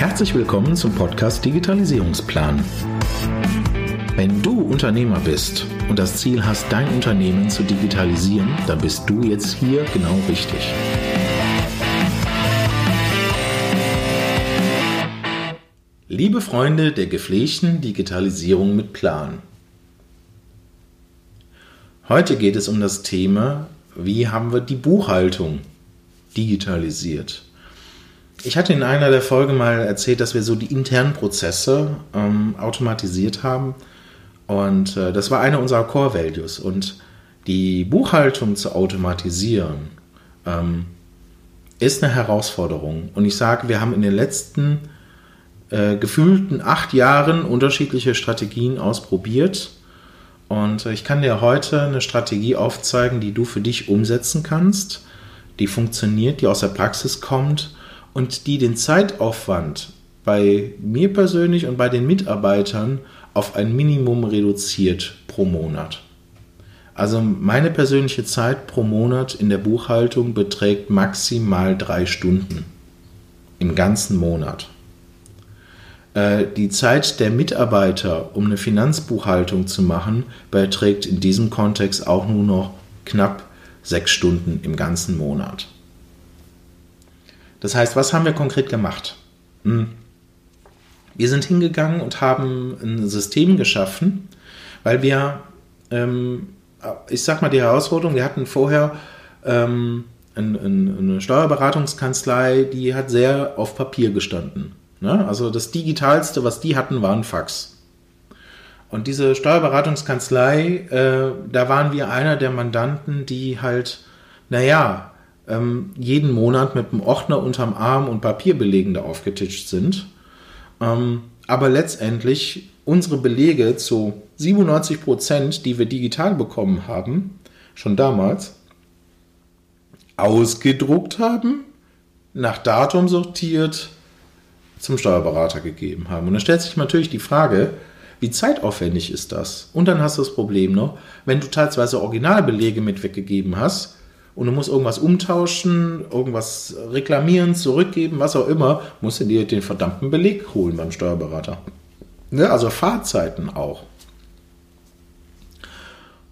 Herzlich willkommen zum Podcast Digitalisierungsplan. Wenn du Unternehmer bist und das Ziel hast, dein Unternehmen zu digitalisieren, dann bist du jetzt hier genau richtig. Liebe Freunde der gepflegten Digitalisierung mit Plan. Heute geht es um das Thema, wie haben wir die Buchhaltung digitalisiert. Ich hatte in einer der Folgen mal erzählt, dass wir so die internen Prozesse ähm, automatisiert haben. Und äh, das war einer unserer Core Values. Und die Buchhaltung zu automatisieren ähm, ist eine Herausforderung. Und ich sage, wir haben in den letzten äh, gefühlten acht Jahren unterschiedliche Strategien ausprobiert. Und äh, ich kann dir heute eine Strategie aufzeigen, die du für dich umsetzen kannst, die funktioniert, die aus der Praxis kommt und die den Zeitaufwand bei mir persönlich und bei den Mitarbeitern auf ein Minimum reduziert pro Monat. Also meine persönliche Zeit pro Monat in der Buchhaltung beträgt maximal drei Stunden im ganzen Monat. Äh, die Zeit der Mitarbeiter, um eine Finanzbuchhaltung zu machen, beträgt in diesem Kontext auch nur noch knapp sechs Stunden im ganzen Monat. Das heißt, was haben wir konkret gemacht? Hm. Wir sind hingegangen und haben ein System geschaffen, weil wir, ähm, ich sag mal die Herausforderung, wir hatten vorher ähm, eine Steuerberatungskanzlei, die hat sehr auf Papier gestanden. Ne? Also das Digitalste, was die hatten, war ein Fax. Und diese Steuerberatungskanzlei, äh, da waren wir einer der Mandanten, die halt, naja, ähm, jeden Monat mit einem Ordner unterm Arm und Papierbelegen da aufgetischt sind. Ähm, aber letztendlich unsere Belege zu 97 Prozent, die wir digital bekommen haben, schon damals, ausgedruckt haben, nach Datum sortiert, zum Steuerberater gegeben haben. Und dann stellt sich natürlich die Frage, wie zeitaufwendig ist das? Und dann hast du das Problem noch, wenn du teilweise Originalbelege mit weggegeben hast, und du musst irgendwas umtauschen, irgendwas reklamieren, zurückgeben, was auch immer, musst du dir den verdammten Beleg holen beim Steuerberater. Ne? Also Fahrzeiten auch.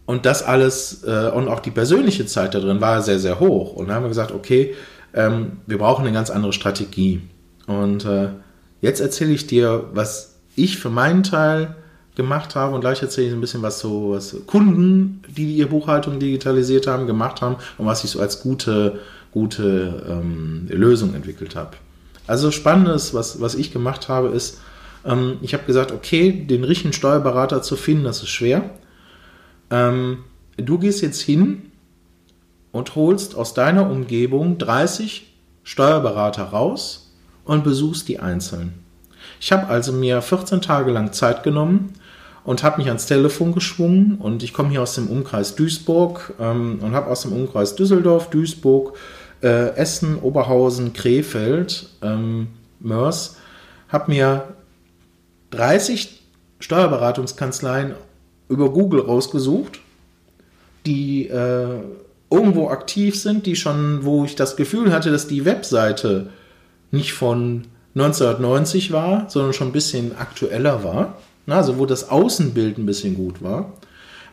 Und das alles äh, und auch die persönliche Zeit da drin war sehr, sehr hoch. Und dann haben wir gesagt, okay, ähm, wir brauchen eine ganz andere Strategie. Und äh, jetzt erzähle ich dir, was ich für meinen Teil gemacht habe und gleich erzähle ich ein bisschen, was so was Kunden, die ihre Buchhaltung digitalisiert haben, gemacht haben und was ich so als gute, gute ähm, Lösung entwickelt habe. Also Spannendes, was, was ich gemacht habe, ist, ähm, ich habe gesagt, okay, den richtigen Steuerberater zu finden, das ist schwer. Ähm, du gehst jetzt hin und holst aus deiner Umgebung 30 Steuerberater raus und besuchst die einzeln. Ich habe also mir 14 Tage lang Zeit genommen und habe mich ans Telefon geschwungen und ich komme hier aus dem Umkreis Duisburg ähm, und habe aus dem Umkreis Düsseldorf, Duisburg, äh, Essen, Oberhausen, Krefeld, ähm, Mörs, habe mir 30 Steuerberatungskanzleien über Google rausgesucht, die äh, irgendwo aktiv sind, die schon, wo ich das Gefühl hatte, dass die Webseite nicht von 1990 war, sondern schon ein bisschen aktueller war also wo das Außenbild ein bisschen gut war.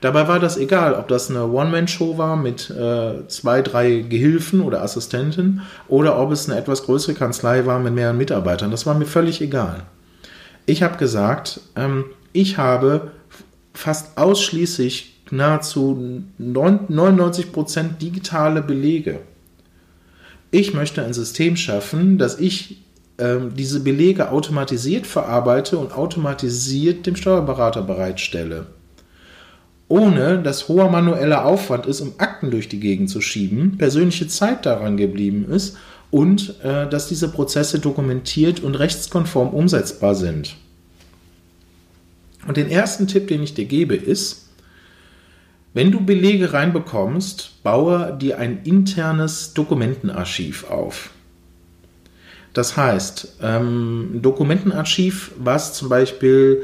Dabei war das egal, ob das eine One-Man-Show war mit äh, zwei, drei Gehilfen oder Assistenten oder ob es eine etwas größere Kanzlei war mit mehreren Mitarbeitern. Das war mir völlig egal. Ich habe gesagt, ähm, ich habe fast ausschließlich nahezu 99% digitale Belege. Ich möchte ein System schaffen, dass ich ähm, diese Belege automatisiert verarbeite und automatisiert dem Steuerberater bereitstelle. Ohne dass hoher manueller Aufwand ist, um Akten durch die Gegend zu schieben, persönliche Zeit daran geblieben ist und äh, dass diese Prozesse dokumentiert und rechtskonform umsetzbar sind. Und den ersten Tipp, den ich dir gebe, ist, wenn du Belege reinbekommst, baue dir ein internes Dokumentenarchiv auf. Das heißt, ähm, Dokumentenarchiv, was zum Beispiel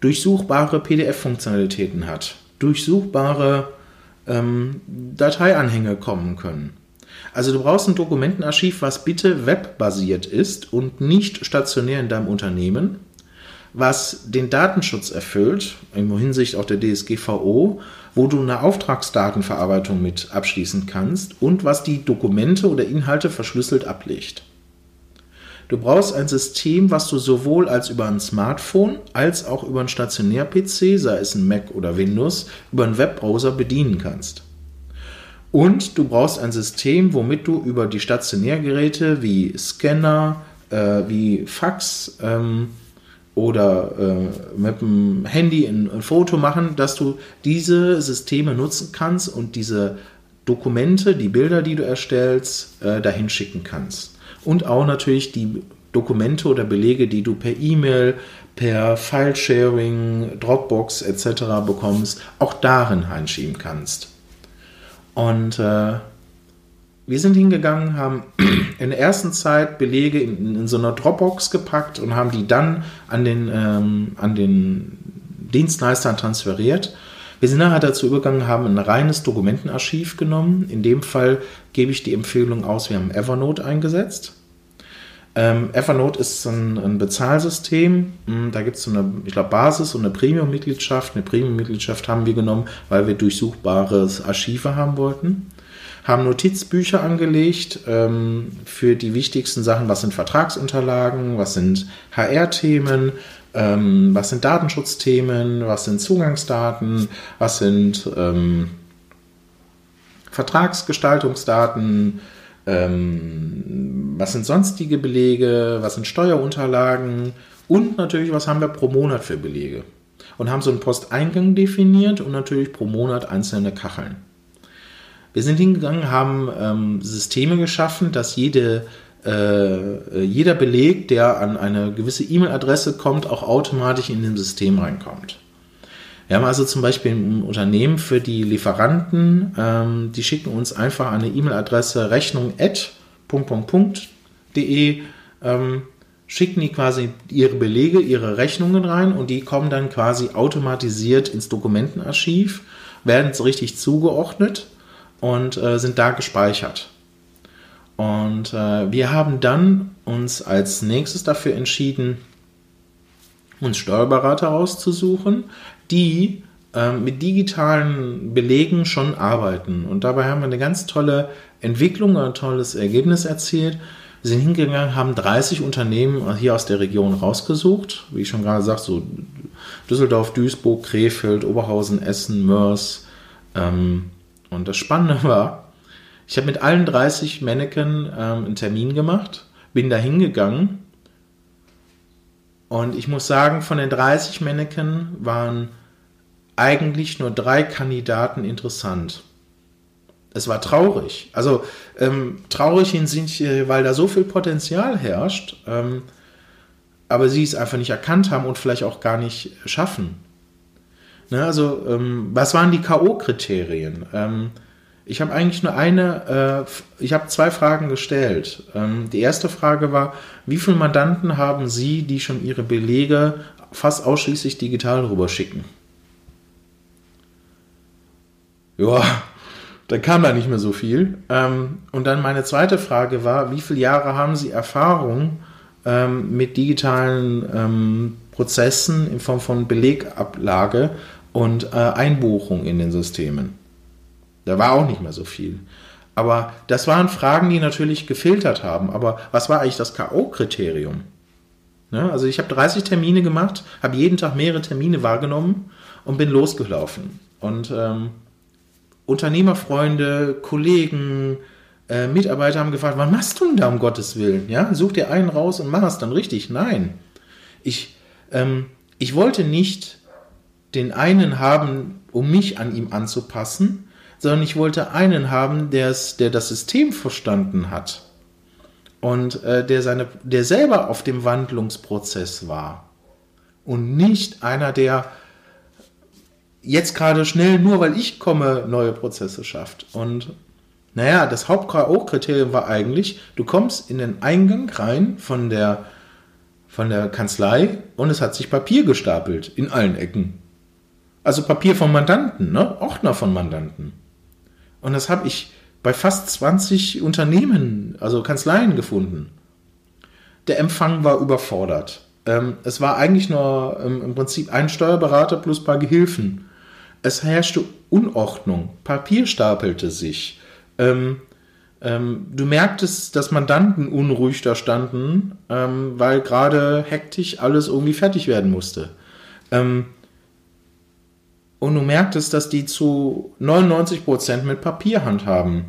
durchsuchbare PDF-Funktionalitäten hat, durchsuchbare ähm, Dateianhänge kommen können. Also du brauchst ein Dokumentenarchiv, was bitte webbasiert ist und nicht stationär in deinem Unternehmen, was den Datenschutz erfüllt, in Hinsicht auch der DSGVO, wo du eine Auftragsdatenverarbeitung mit abschließen kannst und was die Dokumente oder Inhalte verschlüsselt ablegt. Du brauchst ein System, was du sowohl als über ein Smartphone als auch über einen Stationär-PC, sei es ein Mac oder Windows, über einen Webbrowser bedienen kannst. Und du brauchst ein System, womit du über die Stationärgeräte wie Scanner, äh, wie Fax ähm, oder äh, mit dem Handy ein, ein, Foto machen, dass du diese Systeme nutzen kannst und diese Dokumente, die Bilder, die du erstellst, äh, dahin schicken kannst und auch natürlich die Dokumente oder Belege, die du per E-Mail, per File-Sharing, Dropbox etc. bekommst, auch darin einschieben kannst. Und äh, wir sind hingegangen, haben in der ersten Zeit Belege in, in, so einer Dropbox gepackt und haben die dann an den, ähm, an den Dienstleistern transferiert. Wir sind nachher dazu übergegangen, haben ein reines Dokumentenarchiv genommen. In dem Fall gebe ich die Empfehlung aus, wir haben Evernote eingesetzt. Ähm, Evernote ist ein, ein Bezahlsystem. Hm, da gibt es so eine, ich glaube, Basis- und eine Premium-Mitgliedschaft. Eine Premium-Mitgliedschaft haben wir genommen, weil wir durchsuchbare Archive haben wollten. Haben Notizbücher angelegt ähm, für die wichtigsten Sachen. Was sind Vertragsunterlagen? Was sind HR-Themen? Ähm, was sind Datenschutzthemen? Was sind Zugangsdaten? Was sind ähm, Vertragsgestaltungsdaten? Ähm, was sind sonstige Belege? Was sind Steuerunterlagen? Und natürlich, was haben wir pro Monat für Belege? Und haben so einen Posteingang definiert und natürlich pro Monat einzelne Kacheln. Wir sind hingegangen, haben ähm, Systeme geschaffen, dass jede, äh, jeder Beleg, der an eine gewisse E-Mail-Adresse kommt, auch automatisch in dem System reinkommt. Wir haben also zum Beispiel ein Unternehmen für die Lieferanten, ähm, die schicken uns einfach eine E-Mail-Adresse rechnung.de, ähm, schicken die quasi ihre Belege, ihre Rechnungen rein und die kommen dann quasi automatisiert ins Dokumentenarchiv, werden so richtig zugeordnet und äh, sind da gespeichert. Und äh, wir haben dann uns als nächstes dafür entschieden, uns Steuerberater auszusuchen, die ähm, mit digitalen Belegen schon arbeiten. Und dabei haben wir eine ganz tolle Entwicklung, ein tolles Ergebnis erzielt. Wir sind hingegangen, haben 30 Unternehmen hier aus der Region rausgesucht. Wie ich schon gerade sagte, so Düsseldorf, Duisburg, Krefeld, Oberhausen, Essen, Mörs. Ähm, und das Spannende war, ich habe mit allen 30 Mannequin ähm, einen Termin gemacht, bin da hingegangen und ich muss sagen, von den 30 Mannequin waren eigentlich nur drei Kandidaten interessant. Es war traurig. Also ähm, traurig hinsichtlich, weil da so viel Potenzial herrscht, ähm, aber sie es einfach nicht erkannt haben und vielleicht auch gar nicht schaffen. Ne, also, ähm, was waren die K.O.-Kriterien? Ähm, ich habe eigentlich nur eine, äh, ich habe zwei Fragen gestellt. Ähm, die erste Frage war, wie viele Mandanten haben Sie, die schon ihre Belege fast ausschließlich digital rüberschicken? ja, da kam da nicht mehr so viel. Ähm, und dann meine zweite Frage war, wie viele Jahre haben Sie Erfahrung ähm, mit digitalen ähm, Prozessen in Form von Belegablage und äh, Einbuchung in den Systemen? Da war auch nicht mehr so viel. Aber das waren Fragen, die natürlich gefiltert haben. Aber was war eigentlich das K.O.-Kriterium? Ne? Also ich habe 30 Termine gemacht, habe jeden Tag mehrere Termine wahrgenommen und bin losgelaufen. Und ähm, Unternehmerfreunde, Kollegen, äh, Mitarbeiter haben gefragt, wann machst du denn da um Gottes Willen? Ja, such dir einen raus und mach es dann richtig. Nein. Ich, ähm, ich wollte nicht den einen haben, um mich an ihm anzupassen, sondern ich wollte einen haben, der das System verstanden hat und äh, der, seine, der selber auf dem Wandlungsprozess war. Und nicht einer, der jetzt gerade schnell, nur weil ich komme, neue Prozesse schafft. Und naja, das Haupt-K.O.-Kriterium war eigentlich, du kommst in den Eingang rein von der, von der Kanzlei und es hat sich Papier gestapelt in allen Ecken. Also Papier von Mandanten, ne? Ordner von Mandanten. Und das habe ich bei fast 20 Unternehmen, also Kanzleien gefunden. Der Empfang war überfordert. Ähm, es war eigentlich nur ähm, im Prinzip ein Steuerberater plus ein paar Gehilfen. Es herrschte Unordnung, Papier stapelte sich. Ähm, du merktest, dass Mandanten unruhig da standen, weil gerade hektisch alles irgendwie fertig werden musste. Und du merktest, dass die zu 99% mit Papier handhaben.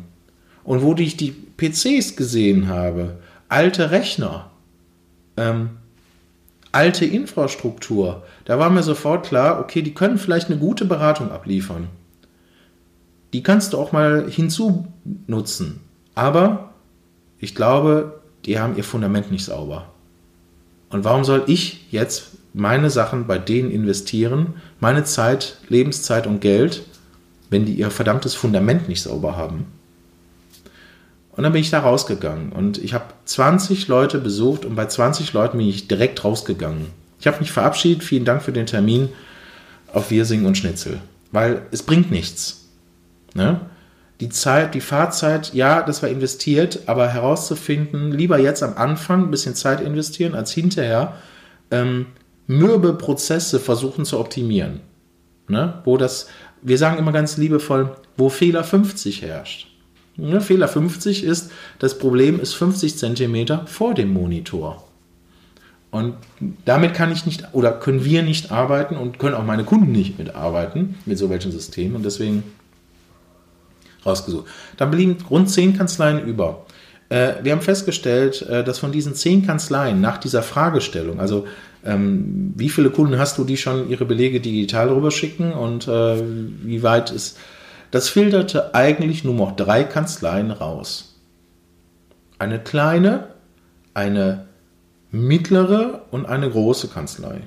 Und wo ich die PCs gesehen habe, alte Rechner, ähm, alte Infrastruktur, da war mir sofort klar, okay, die können vielleicht eine gute Beratung abliefern. Die kannst du auch mal hinzunutzen. Aber ich glaube, die haben ihr Fundament nicht sauber. Und warum soll ich jetzt meine Sachen bei denen investieren, meine Zeit, Lebenszeit und Geld, wenn die ihr verdammtes Fundament nicht sauber haben? Und dann bin ich da rausgegangen und ich habe 20 Leute besucht und bei 20 Leuten bin ich direkt rausgegangen. Ich habe mich verabschiedet, vielen Dank für den Termin auf Wirsing und Schnitzel, weil es bringt nichts. Ne? Die Zeit, die Fahrzeit, ja, das war investiert, aber herauszufinden, lieber jetzt am Anfang ein bisschen Zeit investieren, als hinterher ähm, mürbe Prozesse versuchen zu optimieren. Ne? Wo das, wir sagen immer ganz liebevoll, wo Fehler 50 herrscht. Ne? Fehler 50 ist, das Problem ist 50 Zentimeter vor dem Monitor. Und damit kann ich nicht oder können wir nicht arbeiten und können auch meine Kunden nicht mitarbeiten mit so welchen Systemen. Und deswegen rausgesucht. Dann blieben rund zehn Kanzleien über. Äh, wir haben festgestellt, äh, dass von diesen zehn Kanzleien nach dieser Fragestellung, also ähm, wie viele Kunden hast du, die schon ihre Belege digital rüberschicken und äh, wie weit ist, das filterte eigentlich nur noch drei Kanzleien raus. Eine kleine, eine mittlere und eine große Kanzlei.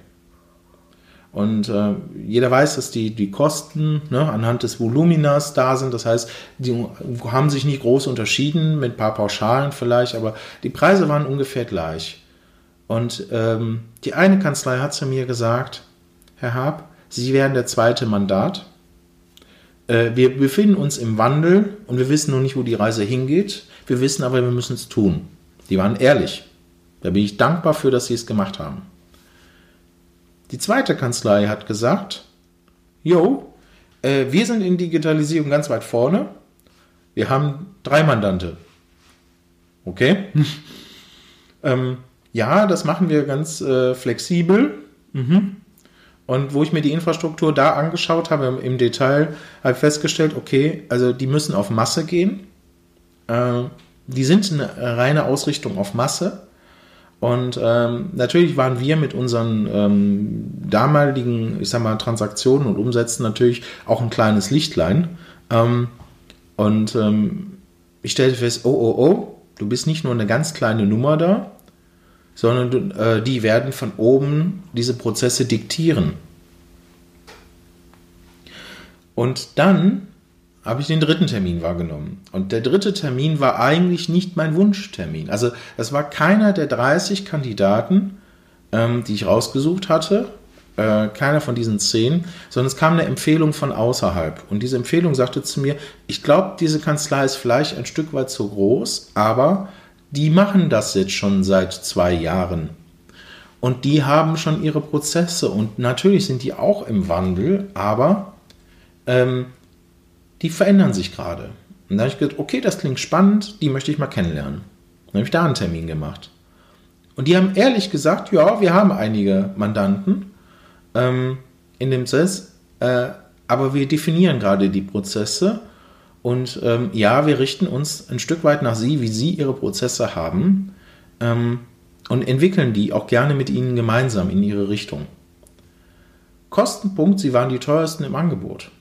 Und äh, jeder weiß, dass die, die Kosten ne, anhand des Voluminas da sind. Das heißt, die haben sich nicht groß unterschieden, mit ein paar Pauschalen vielleicht, aber die Preise waren ungefähr gleich. Und ähm, die eine Kanzlei hat zu mir gesagt, Herr Hab, Sie werden der zweite Mandat. Äh, wir befinden uns im Wandel und wir wissen noch nicht, wo die Reise hingeht. Wir wissen aber, wir müssen es tun. Die waren ehrlich. Da bin ich dankbar für, dass sie es gemacht haben. Die zweite Kanzlei hat gesagt, Jo, äh, wir sind in Digitalisierung ganz weit vorne. Wir haben drei Mandante. Okay? ähm, ja, das machen wir ganz äh, flexibel. Mhm. Und wo ich mir die Infrastruktur da angeschaut habe im Detail, habe ich festgestellt, okay, also die müssen auf Masse gehen. Äh, die sind eine reine Ausrichtung auf Masse. Und ähm, natürlich waren wir mit unseren ähm, damaligen, ich sag mal, Transaktionen und Umsätzen natürlich auch ein kleines Lichtlein. Ähm, und ähm, ich stellte fest, oh, oh, oh, du bist nicht nur eine ganz kleine Nummer da, sondern äh, die werden von oben diese Prozesse diktieren. Und dann habe ich den dritten Termin wahrgenommen. Und der dritte Termin war eigentlich nicht mein Wunschtermin. Also es war keiner der 30 Kandidaten, ähm, die ich rausgesucht hatte, äh, keiner von diesen zehn, sondern es kam eine Empfehlung von außerhalb. Und diese Empfehlung sagte zu mir, ich glaube, diese Kanzlei ist vielleicht ein Stück weit zu groß, aber die machen das jetzt schon seit zwei Jahren. Und die haben schon ihre Prozesse und natürlich sind die auch im Wandel, aber ähm, die verändern sich gerade. Und da habe ich gedacht, okay, das klingt spannend, die möchte ich mal kennenlernen. Dann habe ich da einen Termin gemacht. Und die haben ehrlich gesagt, ja, wir haben einige Mandanten ähm, in dem Prozess, äh, aber wir definieren gerade die Prozesse und ähm, ja, wir richten uns ein Stück weit nach Sie, wie Sie Ihre Prozesse haben ähm, und entwickeln die auch gerne mit Ihnen gemeinsam in Ihre Richtung. Kostenpunkt, Sie waren die teuersten im Angebot.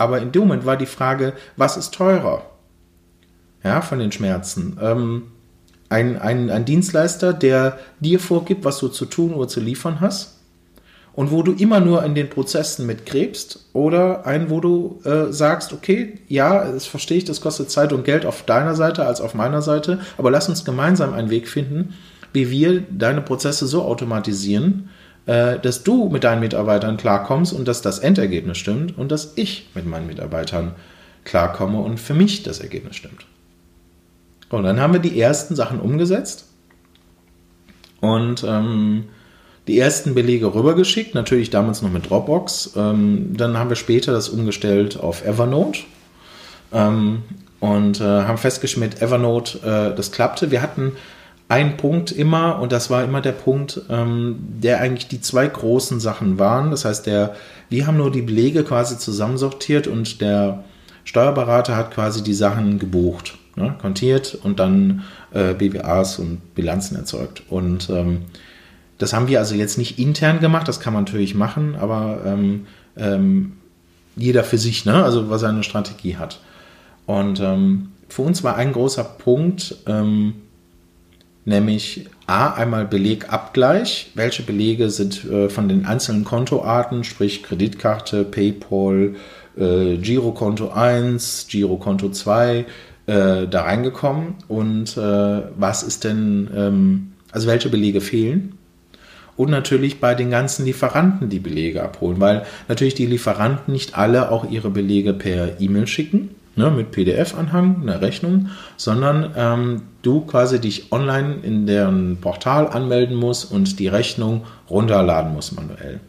Aber in dem Moment war die Frage, was ist teurer? Ja, von den Schmerzen. Ähm, ein, ein, ein Dienstleister, der dir vorgibt, was du zu tun oder zu liefern hast und wo du immer nur in den Prozessen mitgräbst oder ein, wo du äh, sagst, okay, ja, das verstehe ich, das kostet Zeit und Geld auf deiner Seite als auf meiner Seite, aber lass uns gemeinsam einen Weg finden, wie wir deine Prozesse so automatisieren, dass du mit deinen Mitarbeitern klarkommst und dass das Endergebnis stimmt und dass ich mit meinen Mitarbeitern klarkomme und für mich das Ergebnis stimmt. Und dann haben wir die ersten Sachen umgesetzt und ähm, die ersten Belege rübergeschickt, natürlich damals noch mit Dropbox. Ähm, dann haben wir später das umgestellt auf Evernote ähm, und äh, haben festgestellt, mit Evernote, äh, das klappte. Wir hatten einen Punkt immer und das war immer der Punkt, ähm, der eigentlich die zwei großen Sachen waren. Das heißt, der, wir haben nur die Belege quasi zusammensortiert und der Steuerberater hat quasi die Sachen gebucht, ne, kontiert und dann äh, BWAs und Bilanzen erzeugt. Und ähm, das haben wir also jetzt nicht intern gemacht, das kann man natürlich machen, aber ähm, ähm, jeder für sich, ne? also was seine Strategie hat. Und ähm, für uns war ein großer Punkt, ähm, nämlich A, einmal Belegabgleich. Welche Belege sind äh, von den einzelnen Kontoarten, sprich Kreditkarte, PayPal, äh, Girokonto 1, Girokonto 2, äh, da reingekommen und äh, was ist denn, ähm, also welche Belege fehlen? Und natürlich bei den ganzen Lieferanten die Belege abholen, weil natürlich die Lieferanten nicht alle auch ihre Belege per E-Mail schicken, ne, mit PDF-Anhang, einer Rechnung, sondern ähm, du quasi dich online in deren Portal anmelden musst und die Rechnung runterladen musst manuell.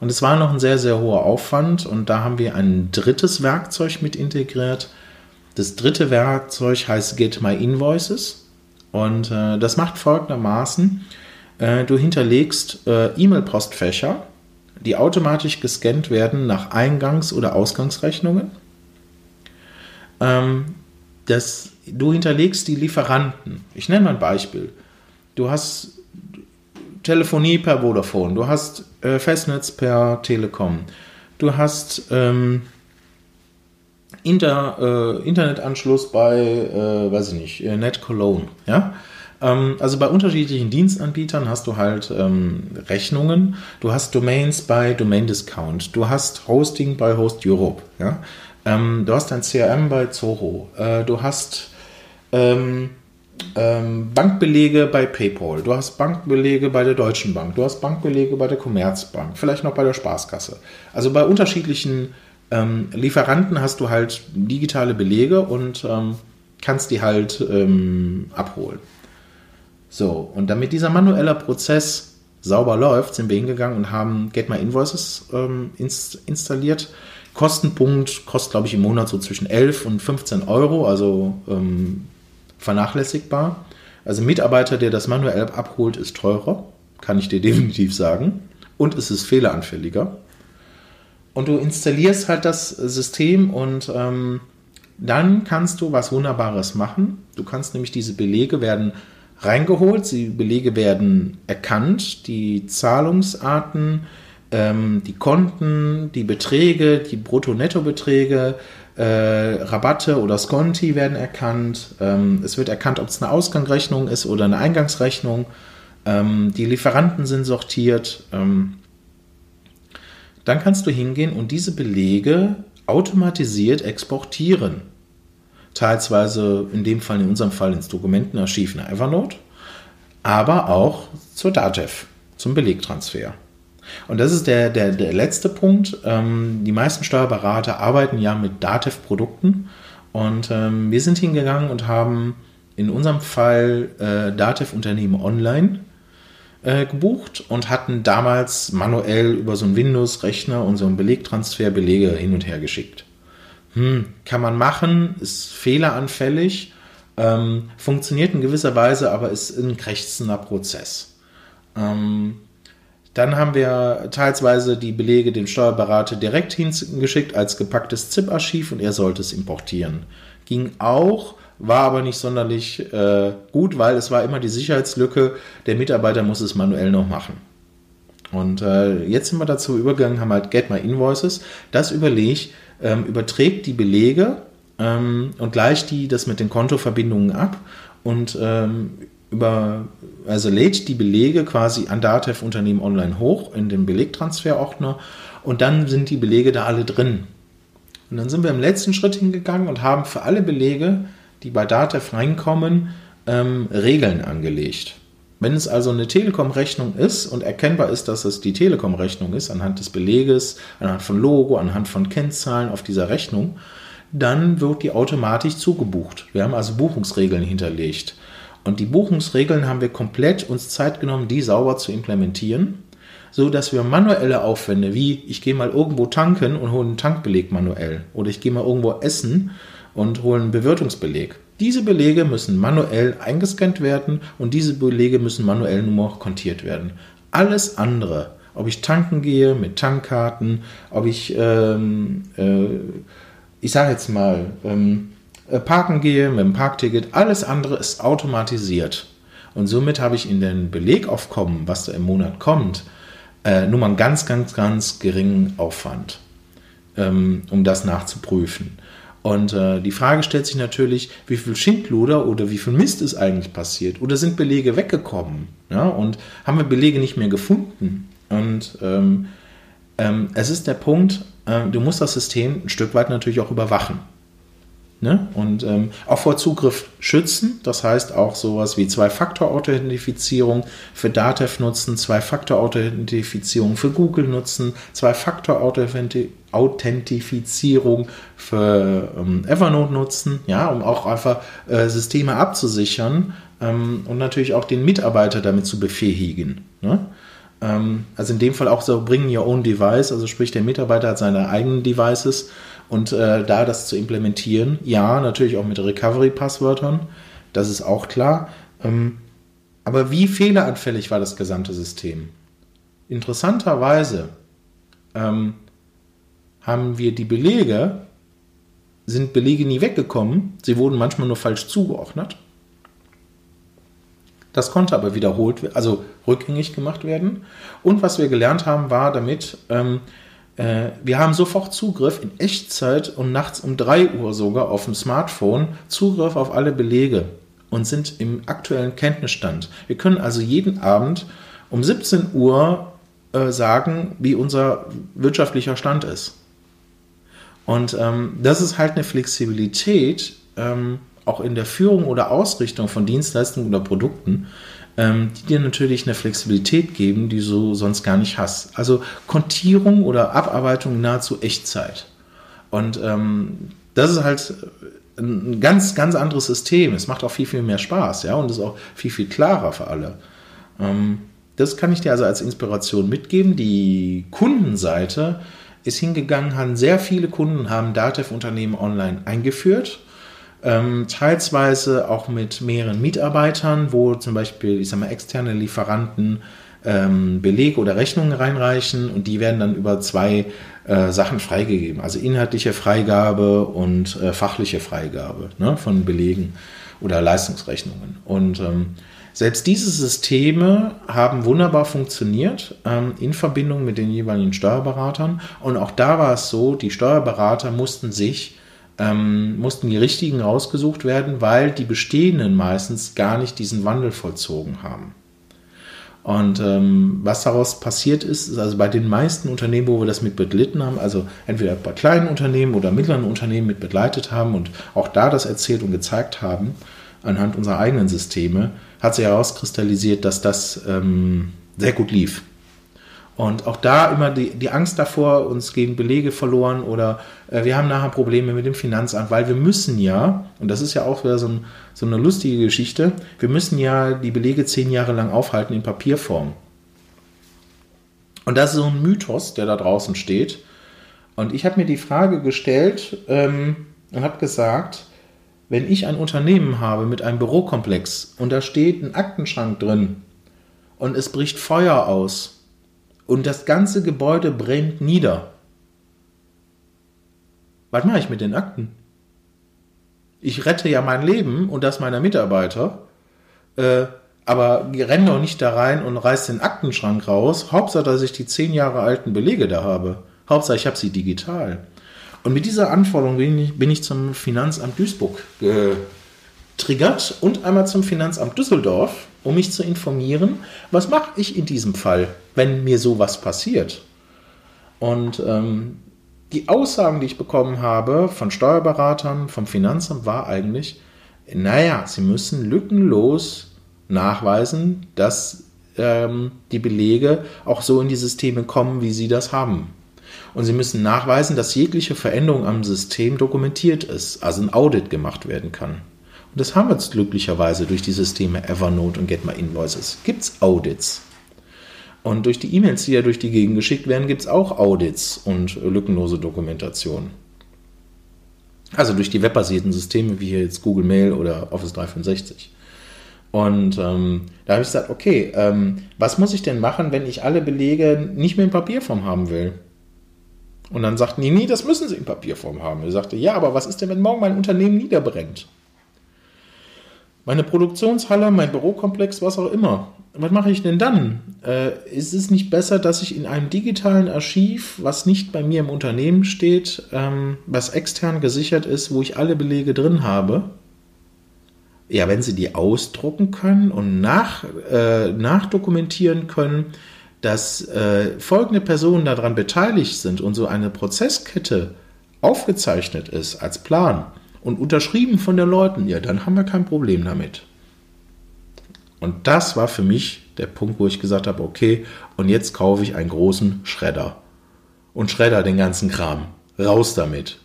Und es war noch ein sehr, sehr hoher Aufwand und da haben wir ein drittes Werkzeug mit integriert, das dritte Werkzeug heißt Get My Invoices und äh, das macht folgendermaßen. Äh, du hinterlegst äh, E-Mail-Postfächer, die automatisch gescannt werden nach Eingangs- oder Ausgangsrechnungen. Ähm, das, du hinterlegst die Lieferanten. Ich nenne mal ein Beispiel. Du hast Telefonie per Vodafone, du hast äh, Festnetz per Telekom, du hast ähm, Inter, äh, Internetanschluss bei, äh, weiß ich nicht, äh, Net Cologne, ja. Ähm, also bei unterschiedlichen Dienstanbietern hast du halt ähm, Rechnungen, du hast Domains bei Domain Discount, du hast Hosting bei Host Europe, ja. Ähm, du hast ein CRM bei Zoho, äh, du hast ähm, ähm, Bankbelege bei PayPal, du hast Bankbelege bei der Deutschen Bank, du hast Bankbelege bei der Commerzbank, vielleicht noch bei der Spaßkasse. Also bei unterschiedlichen ähm, Lieferanten hast du halt digitale Belege und ähm, kannst die halt ähm, abholen. So, und damit dieser manuelle Prozess sauber läuft, sind wir hingegangen und haben Get My Invoices ähm, inst installiert. Kostenpunkt kostet, glaube ich, im Monat so zwischen 11 und 15 Euro, also ähm, vernachlässigbar. Also ein Mitarbeiter, der das manuell abholt, ist teurer, kann ich dir definitiv sagen. Und es ist fehleranfälliger. Und du installierst halt das System und ähm, dann kannst du was Wunderbares machen. Du kannst nämlich diese Belege werden reingeholt, die Belege werden erkannt, die Zahlungsarten, ähm, die Konten, die Beträge, die Brutto-Netto-Beträge, äh, Rabatte oder Sconti werden erkannt. Ähm, es wird erkannt, ob es eine Ausgangsrechnung ist oder eine Eingangsrechnung. Ähm, die Lieferanten sind sortiert. Ähm, dann kannst du hingehen und diese Belege automatisiert exportieren. Teilsweise in dem Fall, in unserem Fall ins Dokumentenarchiv in Evernote, aber auch zur DATEV, zum Belegtransfer. Und das ist der, der, der letzte Punkt. Ähm, die meisten Steuerberater arbeiten ja mit DATEV-Produkten und ähm, wir sind hingegangen und haben in unserem Fall äh, DATEV-Unternehmen online äh, gebucht und hatten damals manuell über so einen Windows-Rechner und so einen Belegtransfer Belege hin und her geschickt. Hm, kann man machen, ist fehleranfällig, ähm, funktioniert in gewisser Weise, aber ist ein krächzender Prozess. Ähm, dann haben wir teilweise die Belege dem Steuerberater direkt hingeschickt als gepacktes ZIP-Archiv und er sollte es importieren. Ging auch, war aber nicht sonderlich äh, gut, weil es war immer die Sicherheitslücke, der Mitarbeiter muss es manuell noch machen. Und äh, jetzt sind wir dazu übergegangen, haben halt Get My Invoices. Das überleg, ähm, überträgt die Belege ähm, und gleicht die das mit den Kontoverbindungen ab und ähm, über, also lädt die Belege quasi an Datev Unternehmen online hoch in den Belegtransferordner und dann sind die Belege da alle drin. Und dann sind wir im letzten Schritt hingegangen und haben für alle Belege die bei Datev reinkommen, ähm, Regeln angelegt. Wenn es also eine Telekom-Rechnung ist und erkennbar ist, dass es die Telekom-Rechnung ist, anhand des Beleges, anhand von Logo, anhand von Kennzahlen auf dieser Rechnung, dann wird die automatisch zugebucht. Wir haben also Buchungsregeln hinterlegt. Und die Buchungsregeln haben wir komplett uns Zeit genommen, die sauber zu implementieren, so dass wir manuelle Aufwände wie ich gehe mal irgendwo tanken und hole einen Tankbeleg manuell oder ich gehe mal irgendwo essen und hole einen Bewirtungsbeleg. Diese Belege müssen manuell eingescannt werden und diese Belege müssen manuell nur noch kontiert werden. Alles andere, ob ich tanken gehe mit Tankkarten, ob ich, ähm, äh, ich sage jetzt mal, ähm, äh, parken gehe mit dem Parkticket, alles andere ist automatisiert. Und somit habe ich in den Belegaufkommen, was da im Monat kommt, äh, nur mal einen ganz, ganz, ganz geringen Aufwand, ähm, um das nachzuprüfen. Und äh, die Frage stellt sich natürlich, wie viel Schindluder oder wie viel Mist ist eigentlich passiert? Oder sind Belege weggekommen? Ja? Und haben wir Belege nicht mehr gefunden? Und ähm, ähm, es ist der Punkt, äh, du musst das System ein Stück weit natürlich auch überwachen. Ne? Und ähm, auch vor Zugriff schützen, das heißt auch sowas wie Zwei-Faktor-Authentifizierung für Datev nutzen, Zwei-Faktor-Authentifizierung für Google nutzen, Zwei-Faktor-Authentifizierung für ähm, Evernote nutzen, ja, um auch einfach äh, Systeme abzusichern ähm, und natürlich auch den Mitarbeiter damit zu befähigen. Ne? Ähm, also in dem Fall auch so bringen your own device, also sprich der Mitarbeiter hat seine eigenen Devices und äh, da das zu implementieren, ja, natürlich auch mit Recovery-Passwörtern, das ist auch klar. Ähm, aber wie fehleranfällig war das gesamte System? Interessanterweise ähm, haben wir die Belege, sind Belege nie weggekommen, sie wurden manchmal nur falsch zugeordnet. Das konnte aber wiederholt, also rückgängig gemacht werden. Und was wir gelernt haben, war damit, ähm, äh, wir haben sofort Zugriff in Echtzeit und nachts um 3 Uhr sogar auf dem Smartphone Zugriff auf alle Belege und sind im aktuellen Kenntnisstand. Wir können also jeden Abend um 17 Uhr äh, sagen, wie unser wirtschaftlicher Stand ist. Und ähm, das ist halt eine Flexibilität, ähm, auch in der Führung oder Ausrichtung von Dienstleistungen oder Produkten, die dir natürlich eine Flexibilität geben, die du sonst gar nicht hast. Also Kontierung oder Abarbeitung nahezu Echtzeit. Und ähm, das ist halt ein ganz, ganz anderes System. Es macht auch viel, viel mehr Spaß, ja, und ist auch viel, viel klarer für alle. Ähm, das kann ich dir also als Inspiration mitgeben. Die Kundenseite ist hingegangen, haben sehr viele Kunden haben Datev-Unternehmen online eingeführt ähm, teilsweise auch mit mehreren Mitarbeitern, wo zum Beispiel, ich sag mal, externe Lieferanten ähm, Beleg oder Rechnungen reinreichen und die werden dann über zwei äh, Sachen freigegeben. Also inhaltliche Freigabe und äh, fachliche Freigabe ne, von Belegen oder Leistungsrechnungen. Und ähm, selbst diese Systeme haben wunderbar funktioniert ähm, in Verbindung mit den jeweiligen Steuerberatern. Und auch da war es so, die Steuerberater mussten sich ähm, mussten die richtigen rausgesucht werden, weil die bestehenden meistens gar nicht diesen Wandel vollzogen haben. Und ähm, was daraus passiert ist, ist also bei den meisten Unternehmen, wo wir das mit beglitten haben, also entweder bei kleinen Unternehmen oder mittleren Unternehmen mit begleitet haben und auch da das erzählt und gezeigt haben, anhand unserer eigenen Systeme, hat sich herauskristallisiert, dass das ähm, sehr gut lief. Und auch da immer die, die Angst davor, uns gegen Belege verloren oder äh, wir haben nachher Probleme mit dem Finanzamt, weil wir müssen ja, und das ist ja auch wieder so, ein, so eine lustige Geschichte, wir müssen ja die Belege zehn Jahre lang aufhalten in Papierform. Und das ist so ein Mythos, der da draußen steht. Und ich habe mir die Frage gestellt ähm, und habe gesagt, wenn ich ein Unternehmen habe mit einem Bürokomplex und da steht ein Aktenschrank drin und es bricht Feuer aus, und das ganze Gebäude brennt nieder. Was mache ich mit den Akten? Ich rette ja mein Leben und das meiner Mitarbeiter, äh, aber renne doch nicht da rein und reiß den Aktenschrank raus. Hauptsache, dass ich die zehn Jahre alten Belege da habe. Hauptsache, ich habe sie digital. Und mit dieser Anforderung bin ich, bin ich zum Finanzamt Duisburg getriggert und einmal zum Finanzamt Düsseldorf um mich zu informieren, was mache ich in diesem Fall, wenn mir sowas passiert. Und ähm, die Aussagen, die ich bekommen habe von Steuerberatern, vom Finanzamt, war eigentlich, naja, sie müssen lückenlos nachweisen, dass ähm, die Belege auch so in die Systeme kommen, wie sie das haben. Und Sie müssen nachweisen, dass jegliche Veränderung am System dokumentiert ist, also ein Audit gemacht werden kann. Und das haben wir jetzt glücklicherweise durch die Systeme Evernote und Get My Invoices. Gibt es Audits? Und durch die E-Mails, die ja durch die Gegend geschickt werden, gibt es auch Audits und lückenlose Dokumentation. Also durch die webbasierten Systeme wie jetzt Google Mail oder Office 365. Und ähm, da habe ich gesagt, okay, ähm, was muss ich denn machen, wenn ich alle Belege nicht mehr in Papierform haben will? Und dann sagten die, nee, das müssen sie in Papierform haben. Ich sagte, ja, aber was ist denn, wenn morgen mein Unternehmen niederbrennt? Meine Produktionshalle, mein Bürokomplex, was auch immer. Was mache ich denn dann? Äh, ist es nicht besser, dass ich in einem digitalen Archiv, was nicht bei mir im Unternehmen steht, ähm, was extern gesichert ist, wo ich alle Belege drin habe, ja, wenn Sie die ausdrucken können und nach, äh, nachdokumentieren können, dass äh, folgende Personen daran beteiligt sind und so eine Prozesskette aufgezeichnet ist als Plan und unterschrieben von den Leuten, ja, dann haben wir kein Problem damit. Und das war für mich der Punkt, wo ich gesagt habe, okay, und jetzt kaufe ich einen großen Schredder und schredder den ganzen Kram. Raus damit.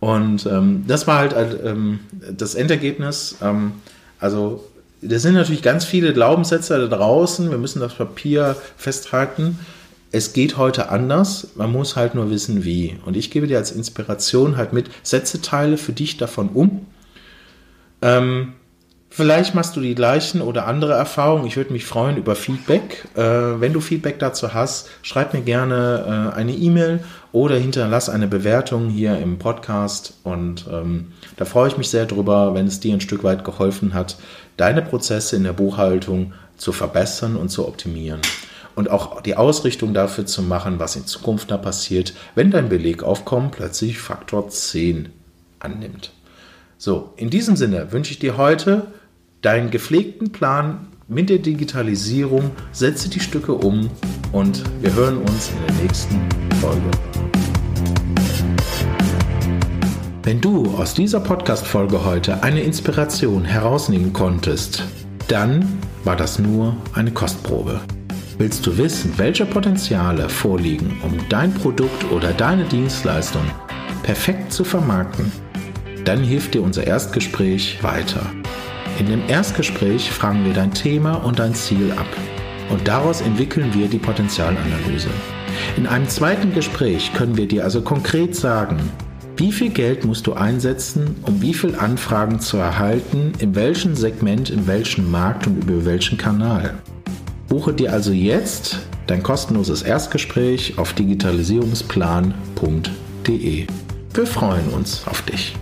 Und ähm, das war halt ähm, das Endergebnis. Ähm, also, da sind natürlich ganz viele Glaubenssätze da draußen. Wir müssen das Papier festhalten. Es geht heute anders. Man muss halt nur wissen, wie. Und ich gebe dir als Inspiration halt mit, setze Teile für dich davon um. Ähm, Vielleicht machst du die gleichen oder andere Erfahrungen. Ich würde mich freuen über Feedback. Äh, wenn du Feedback dazu hast, schreib mir gerne äh, eine E-Mail oder hinterlass eine Bewertung hier im Podcast. Und ähm, da freue ich mich sehr drüber, wenn es dir ein Stück weit geholfen hat, deine Prozesse in der Buchhaltung zu verbessern und zu optimieren. Und auch die Ausrichtung dafür zu machen, was in Zukunft da passiert, wenn dein Belegaufkommen plötzlich Faktor 10 annimmt. So, in diesem Sinne wünsche ich dir heute deinen gepflegten Plan mit der Digitalisierung, setze die Stücke um und wir hören uns in der nächsten Folge. Wenn du aus dieser Podcast-Folge heute eine Inspiration herausnehmen konntest, dann war das nur eine Kostprobe. Willst du wissen, welche Potenziale vorliegen, um dein Produkt oder deine Dienstleistung perfekt zu vermarkten? Dann hilft dir unser Erstgespräch weiter. In dem Erstgespräch fragen wir dein Thema und dein Ziel ab und daraus entwickeln wir die Potenzialanalyse. In einem zweiten Gespräch können wir dir also konkret sagen, wie viel Geld musst du einsetzen, um wie viele Anfragen zu erhalten, in welchem Segment, in welchem Markt und über welchen Kanal. Buche dir also jetzt dein kostenloses Erstgespräch auf digitalisierungsplan.de. Wir freuen uns auf dich.